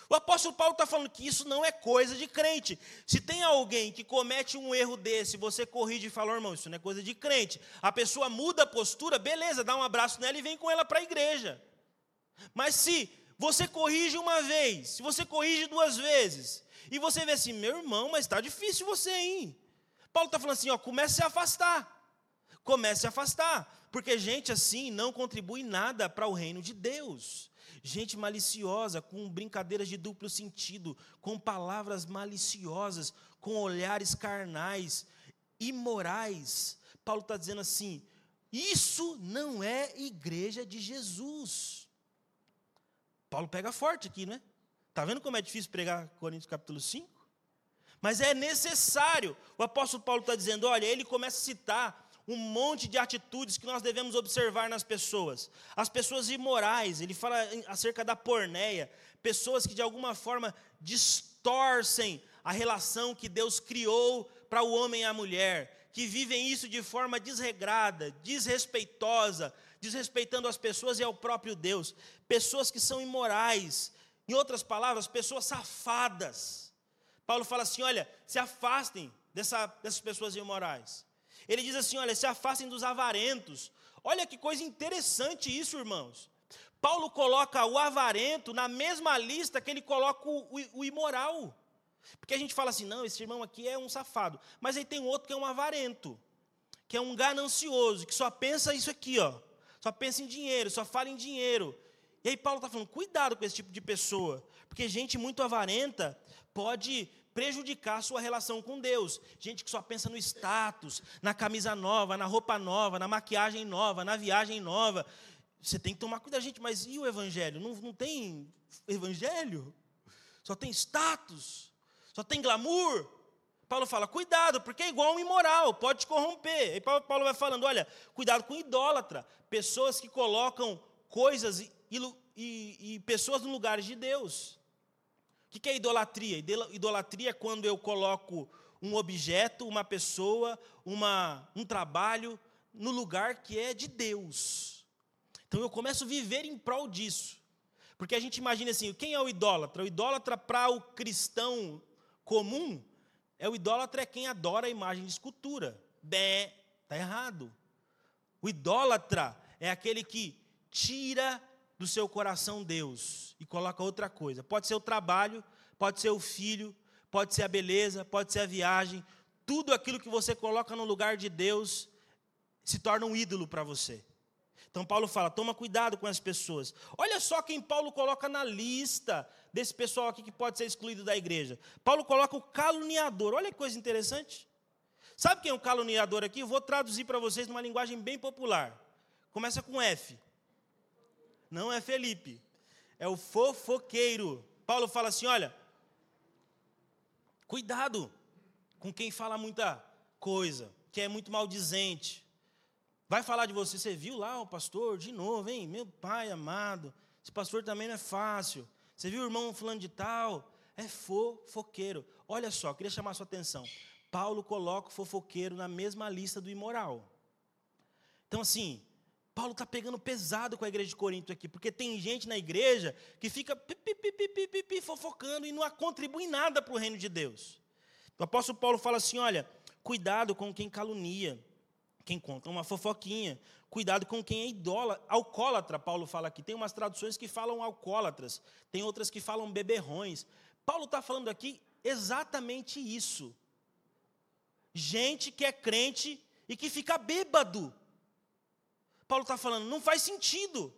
O apóstolo Paulo está falando que isso não é coisa de crente. Se tem alguém que comete um erro desse, você corrige e fala, irmão, isso não é coisa de crente. A pessoa muda a postura, beleza, dá um abraço nela e vem com ela para a igreja. Mas se você corrige uma vez, se você corrige duas vezes, e você vê assim, meu irmão, mas está difícil você ir. Paulo está falando assim, ó, comece a se afastar. Comece a afastar. Porque gente assim não contribui nada para o reino de Deus gente maliciosa, com brincadeiras de duplo sentido, com palavras maliciosas, com olhares carnais, imorais. Paulo está dizendo assim: isso não é igreja de Jesus. Paulo pega forte aqui, né? Está vendo como é difícil pregar Coríntios capítulo 5? Mas é necessário. O apóstolo Paulo está dizendo: olha, ele começa a citar um monte de atitudes que nós devemos observar nas pessoas. As pessoas imorais, ele fala acerca da porneia, pessoas que de alguma forma distorcem a relação que Deus criou para o homem e a mulher, que vivem isso de forma desregrada, desrespeitosa, desrespeitando as pessoas e ao próprio Deus. Pessoas que são imorais, Em outras palavras, pessoas safadas. Paulo fala assim: olha, se afastem dessa, dessas pessoas imorais. Ele diz assim: olha, se afastem dos avarentos. Olha que coisa interessante isso, irmãos. Paulo coloca o avarento na mesma lista que ele coloca o, o, o imoral. Porque a gente fala assim, não, esse irmão aqui é um safado. Mas aí tem outro que é um avarento, que é um ganancioso, que só pensa isso aqui, ó. Só pensa em dinheiro, só fala em dinheiro. E aí Paulo está falando, cuidado com esse tipo de pessoa. Porque gente muito avarenta pode prejudicar sua relação com Deus. Gente que só pensa no status, na camisa nova, na roupa nova, na maquiagem nova, na viagem nova. Você tem que tomar cuidado, gente, mas e o evangelho? Não, não tem evangelho? Só tem status, só tem glamour. Paulo fala, cuidado, porque é igual um imoral, pode te corromper. E Paulo vai falando, olha, cuidado com idólatra, pessoas que colocam coisas e, e, e pessoas no lugar de Deus. O que é idolatria? Idolatria é quando eu coloco um objeto, uma pessoa, uma, um trabalho no lugar que é de Deus. Então eu começo a viver em prol disso. Porque a gente imagina assim, quem é o idólatra? O idólatra para o cristão comum é o idólatra é quem adora a imagem de escultura. Bé, tá errado. O idólatra é aquele que tira do seu coração Deus e coloca outra coisa. Pode ser o trabalho, pode ser o filho, pode ser a beleza, pode ser a viagem. Tudo aquilo que você coloca no lugar de Deus se torna um ídolo para você. Então Paulo fala: toma cuidado com as pessoas. Olha só quem Paulo coloca na lista desse pessoal aqui que pode ser excluído da igreja. Paulo coloca o caluniador. Olha que coisa interessante. Sabe quem é o caluniador aqui? vou traduzir para vocês numa linguagem bem popular. Começa com F. Não é Felipe. É o fofoqueiro. Paulo fala assim: olha, cuidado com quem fala muita coisa, que é muito maldizente Vai falar de você, você viu lá o pastor de novo, hein? Meu pai amado, esse pastor também não é fácil. Você viu o irmão fulano de tal? É fofoqueiro. Olha só, queria chamar a sua atenção. Paulo coloca o fofoqueiro na mesma lista do imoral. Então, assim, Paulo está pegando pesado com a igreja de Corinto aqui, porque tem gente na igreja que fica fofocando e não contribui nada para o reino de Deus. O apóstolo Paulo fala assim: olha, cuidado com quem calunia quem conta uma fofoquinha. Cuidado com quem é idólatra, alcoólatra, Paulo fala aqui. Tem umas traduções que falam alcoólatras, tem outras que falam beberrões. Paulo está falando aqui exatamente isso. Gente que é crente e que fica bêbado. Paulo está falando, não faz sentido.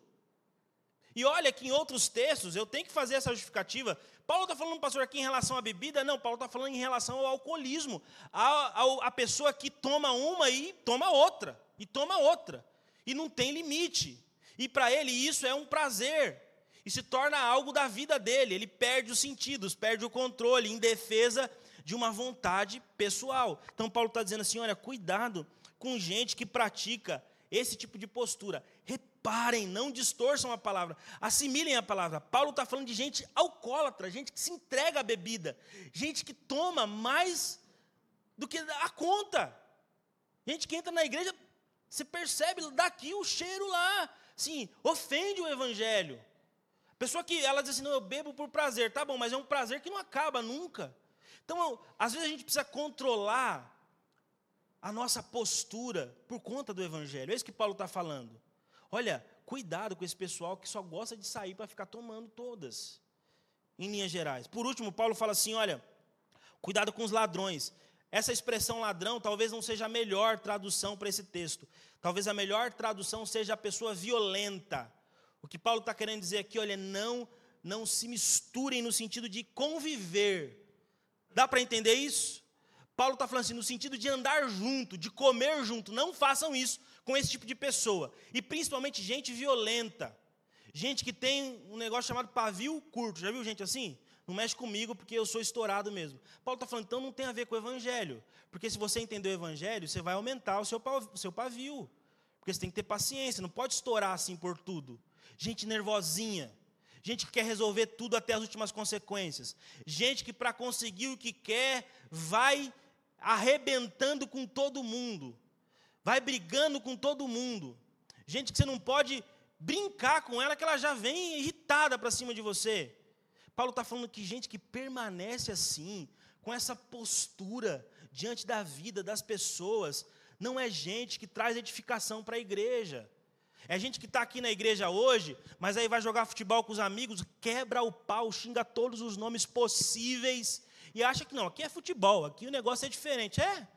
E olha que em outros textos, eu tenho que fazer essa justificativa. Paulo está falando, pastor, aqui em relação à bebida? Não, Paulo está falando em relação ao alcoolismo. A, a, a pessoa que toma uma e toma outra, e toma outra. E não tem limite. E para ele isso é um prazer. E se torna algo da vida dele. Ele perde os sentidos, perde o controle, em defesa de uma vontade pessoal. Então Paulo está dizendo assim: olha, cuidado com gente que pratica esse tipo de postura. Reparem, não distorçam a palavra, assimilem a palavra. Paulo está falando de gente alcoólatra, gente que se entrega à bebida, gente que toma mais do que a conta. Gente que entra na igreja, você percebe daqui o cheiro lá, sim, ofende o evangelho. Pessoa que ela diz assim: não, eu bebo por prazer, tá bom, mas é um prazer que não acaba nunca. Então, às vezes a gente precisa controlar a nossa postura por conta do Evangelho. É isso que Paulo está falando. Olha, cuidado com esse pessoal que só gosta de sair para ficar tomando todas, em linhas gerais. Por último, Paulo fala assim: olha, cuidado com os ladrões. Essa expressão ladrão talvez não seja a melhor tradução para esse texto. Talvez a melhor tradução seja a pessoa violenta. O que Paulo está querendo dizer aqui, olha, não, não se misturem no sentido de conviver. Dá para entender isso? Paulo está falando assim, no sentido de andar junto, de comer junto. Não façam isso com esse tipo de pessoa. E principalmente gente violenta. Gente que tem um negócio chamado pavio curto. Já viu gente assim? Não mexe comigo porque eu sou estourado mesmo. Paulo está falando, então não tem a ver com o evangelho. Porque se você entender o evangelho, você vai aumentar o seu, pavio. Porque você tem que ter paciência, não pode estourar assim por tudo. Gente nervosinha. Gente que quer resolver tudo até as últimas consequências. Gente que, para conseguir o que quer, vai arrebentando com todo mundo, vai brigando com todo mundo. Gente que você não pode brincar com ela, que ela já vem irritada para cima de você. Paulo está falando que gente que permanece assim, com essa postura diante da vida das pessoas, não é gente que traz edificação para a igreja. É gente que está aqui na igreja hoje, mas aí vai jogar futebol com os amigos, quebra o pau, xinga todos os nomes possíveis e acha que não, aqui é futebol, aqui o negócio é diferente. É?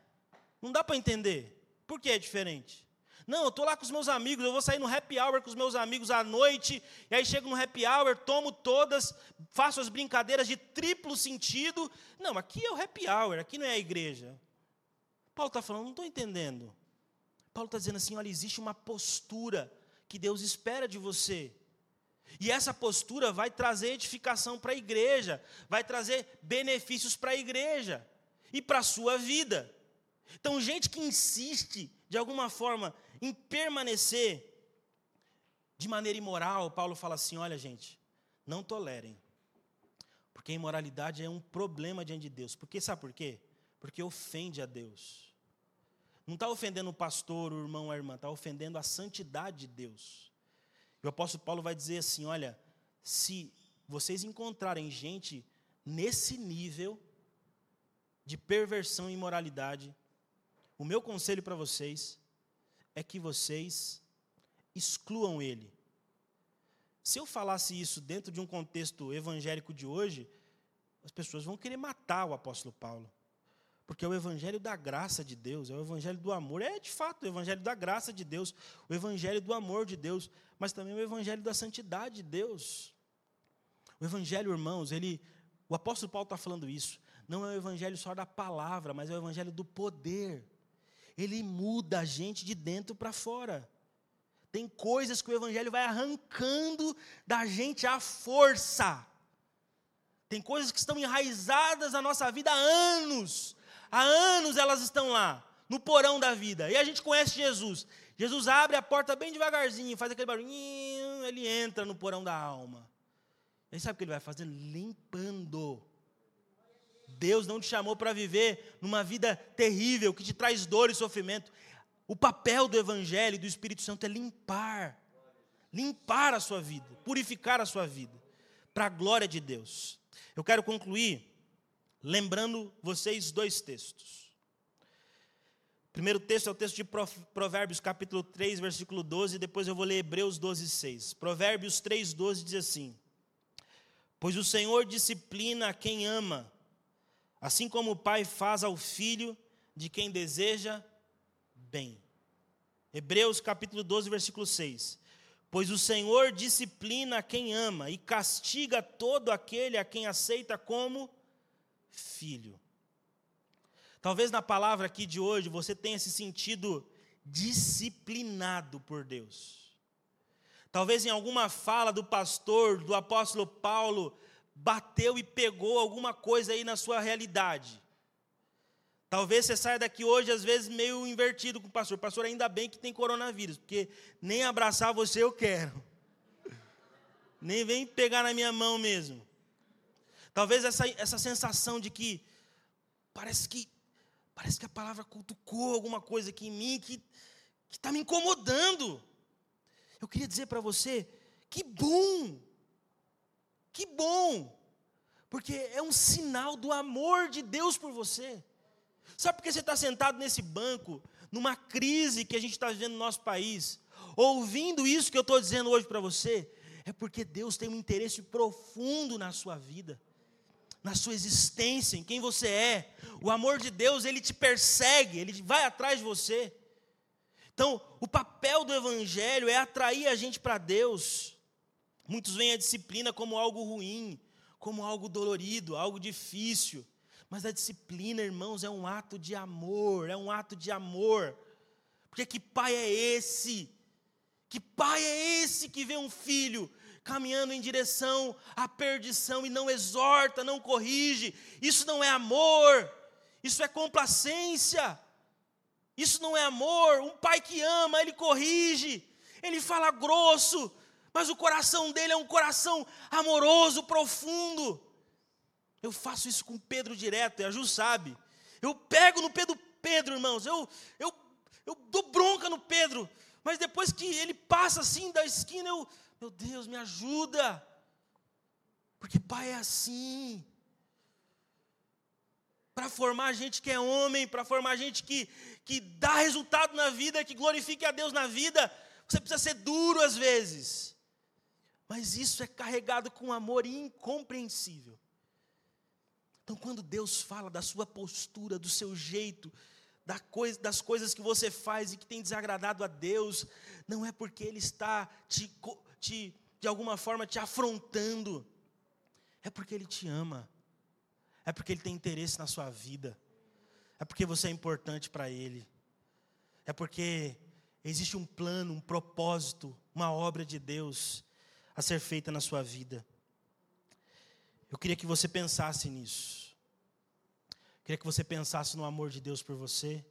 Não dá para entender. Por que é diferente? Não, eu estou lá com os meus amigos, eu vou sair no happy hour com os meus amigos à noite, e aí chego no happy hour, tomo todas, faço as brincadeiras de triplo sentido. Não, aqui é o happy hour, aqui não é a igreja. Paulo está falando, não estou entendendo. Paulo está dizendo assim: olha, existe uma postura que Deus espera de você. E essa postura vai trazer edificação para a igreja, vai trazer benefícios para a igreja e para a sua vida. Então, gente que insiste, de alguma forma, em permanecer de maneira imoral, Paulo fala assim: olha, gente, não tolerem. Porque a imoralidade é um problema diante de Deus. Porque sabe por quê? Porque ofende a Deus. Não está ofendendo o pastor, o irmão, a irmã, está ofendendo a santidade de Deus. O apóstolo Paulo vai dizer assim: olha, se vocês encontrarem gente nesse nível de perversão e imoralidade, o meu conselho para vocês é que vocês excluam ele. Se eu falasse isso dentro de um contexto evangélico de hoje, as pessoas vão querer matar o apóstolo Paulo. Porque o evangelho da graça de Deus, é o evangelho do amor, é de fato o evangelho da graça de Deus, o evangelho do amor de Deus, mas também o evangelho da santidade de Deus. O evangelho, irmãos, ele, o apóstolo Paulo está falando isso, não é o evangelho só da palavra, mas é o evangelho do poder ele muda a gente de dentro para fora. Tem coisas que o Evangelho vai arrancando da gente à força. Tem coisas que estão enraizadas na nossa vida há anos. Há anos elas estão lá, no porão da vida. E a gente conhece Jesus. Jesus abre a porta bem devagarzinho, faz aquele barulhinho, ele entra no porão da alma. E sabe o que ele vai fazer? Limpando Deus não te chamou para viver numa vida terrível, que te traz dor e sofrimento. O papel do Evangelho e do Espírito Santo é limpar, limpar a sua vida, purificar a sua vida, para a glória de Deus. Eu quero concluir lembrando vocês dois textos. O primeiro texto é o texto de Provérbios, capítulo 3, versículo 12, e depois eu vou ler Hebreus 12, 6. Provérbios 3, 12 diz assim: Pois o Senhor disciplina a quem ama, Assim como o pai faz ao filho de quem deseja bem. Hebreus capítulo 12, versículo 6. Pois o Senhor disciplina a quem ama e castiga todo aquele a quem aceita como filho. Talvez na palavra aqui de hoje você tenha se sentido disciplinado por Deus. Talvez em alguma fala do pastor, do apóstolo Paulo, bateu e pegou alguma coisa aí na sua realidade. Talvez você saia daqui hoje, às vezes, meio invertido com o pastor. Pastor, ainda bem que tem coronavírus, porque nem abraçar você eu quero. Nem vem pegar na minha mão mesmo. Talvez essa, essa sensação de que parece que parece que a palavra cutucou alguma coisa aqui em mim que está me incomodando. Eu queria dizer para você, que bom que bom! Porque é um sinal do amor de Deus por você. Sabe por que você está sentado nesse banco, numa crise que a gente está vivendo no nosso país, ouvindo isso que eu estou dizendo hoje para você? É porque Deus tem um interesse profundo na sua vida, na sua existência, em quem você é. O amor de Deus, ele te persegue, ele vai atrás de você. Então, o papel do Evangelho é atrair a gente para Deus. Muitos veem a disciplina como algo ruim, como algo dolorido, algo difícil. Mas a disciplina, irmãos, é um ato de amor, é um ato de amor. Porque que pai é esse? Que pai é esse que vê um filho caminhando em direção à perdição e não exorta, não corrige? Isso não é amor, isso é complacência. Isso não é amor. Um pai que ama, ele corrige, ele fala grosso, mas o coração dele é um coração amoroso, profundo. Eu faço isso com Pedro direto, e a Ju sabe. Eu pego no pé do Pedro, irmãos, eu, eu, eu dou bronca no Pedro, mas depois que ele passa assim da esquina, eu, meu Deus, me ajuda. Porque pai é assim. Para formar gente que é homem, para formar gente que, que dá resultado na vida, que glorifique a Deus na vida, você precisa ser duro às vezes. Mas isso é carregado com amor incompreensível. Então, quando Deus fala da sua postura, do seu jeito, da coisa, das coisas que você faz e que tem desagradado a Deus, não é porque Ele está te, te, de alguma forma te afrontando, é porque Ele te ama, é porque Ele tem interesse na sua vida, é porque você é importante para Ele, é porque existe um plano, um propósito, uma obra de Deus a ser feita na sua vida. Eu queria que você pensasse nisso. Queria que você pensasse no amor de Deus por você.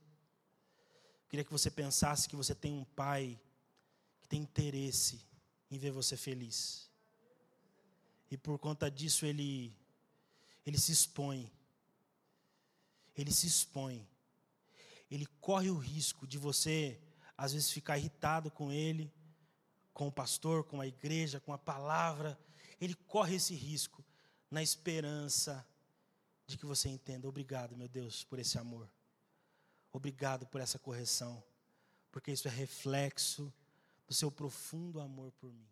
Queria que você pensasse que você tem um pai que tem interesse em ver você feliz. E por conta disso ele ele se expõe. Ele se expõe. Ele corre o risco de você às vezes ficar irritado com ele, com o pastor, com a igreja, com a palavra. Ele corre esse risco na esperança de que você entenda. Obrigado, meu Deus, por esse amor. Obrigado por essa correção, porque isso é reflexo do seu profundo amor por mim.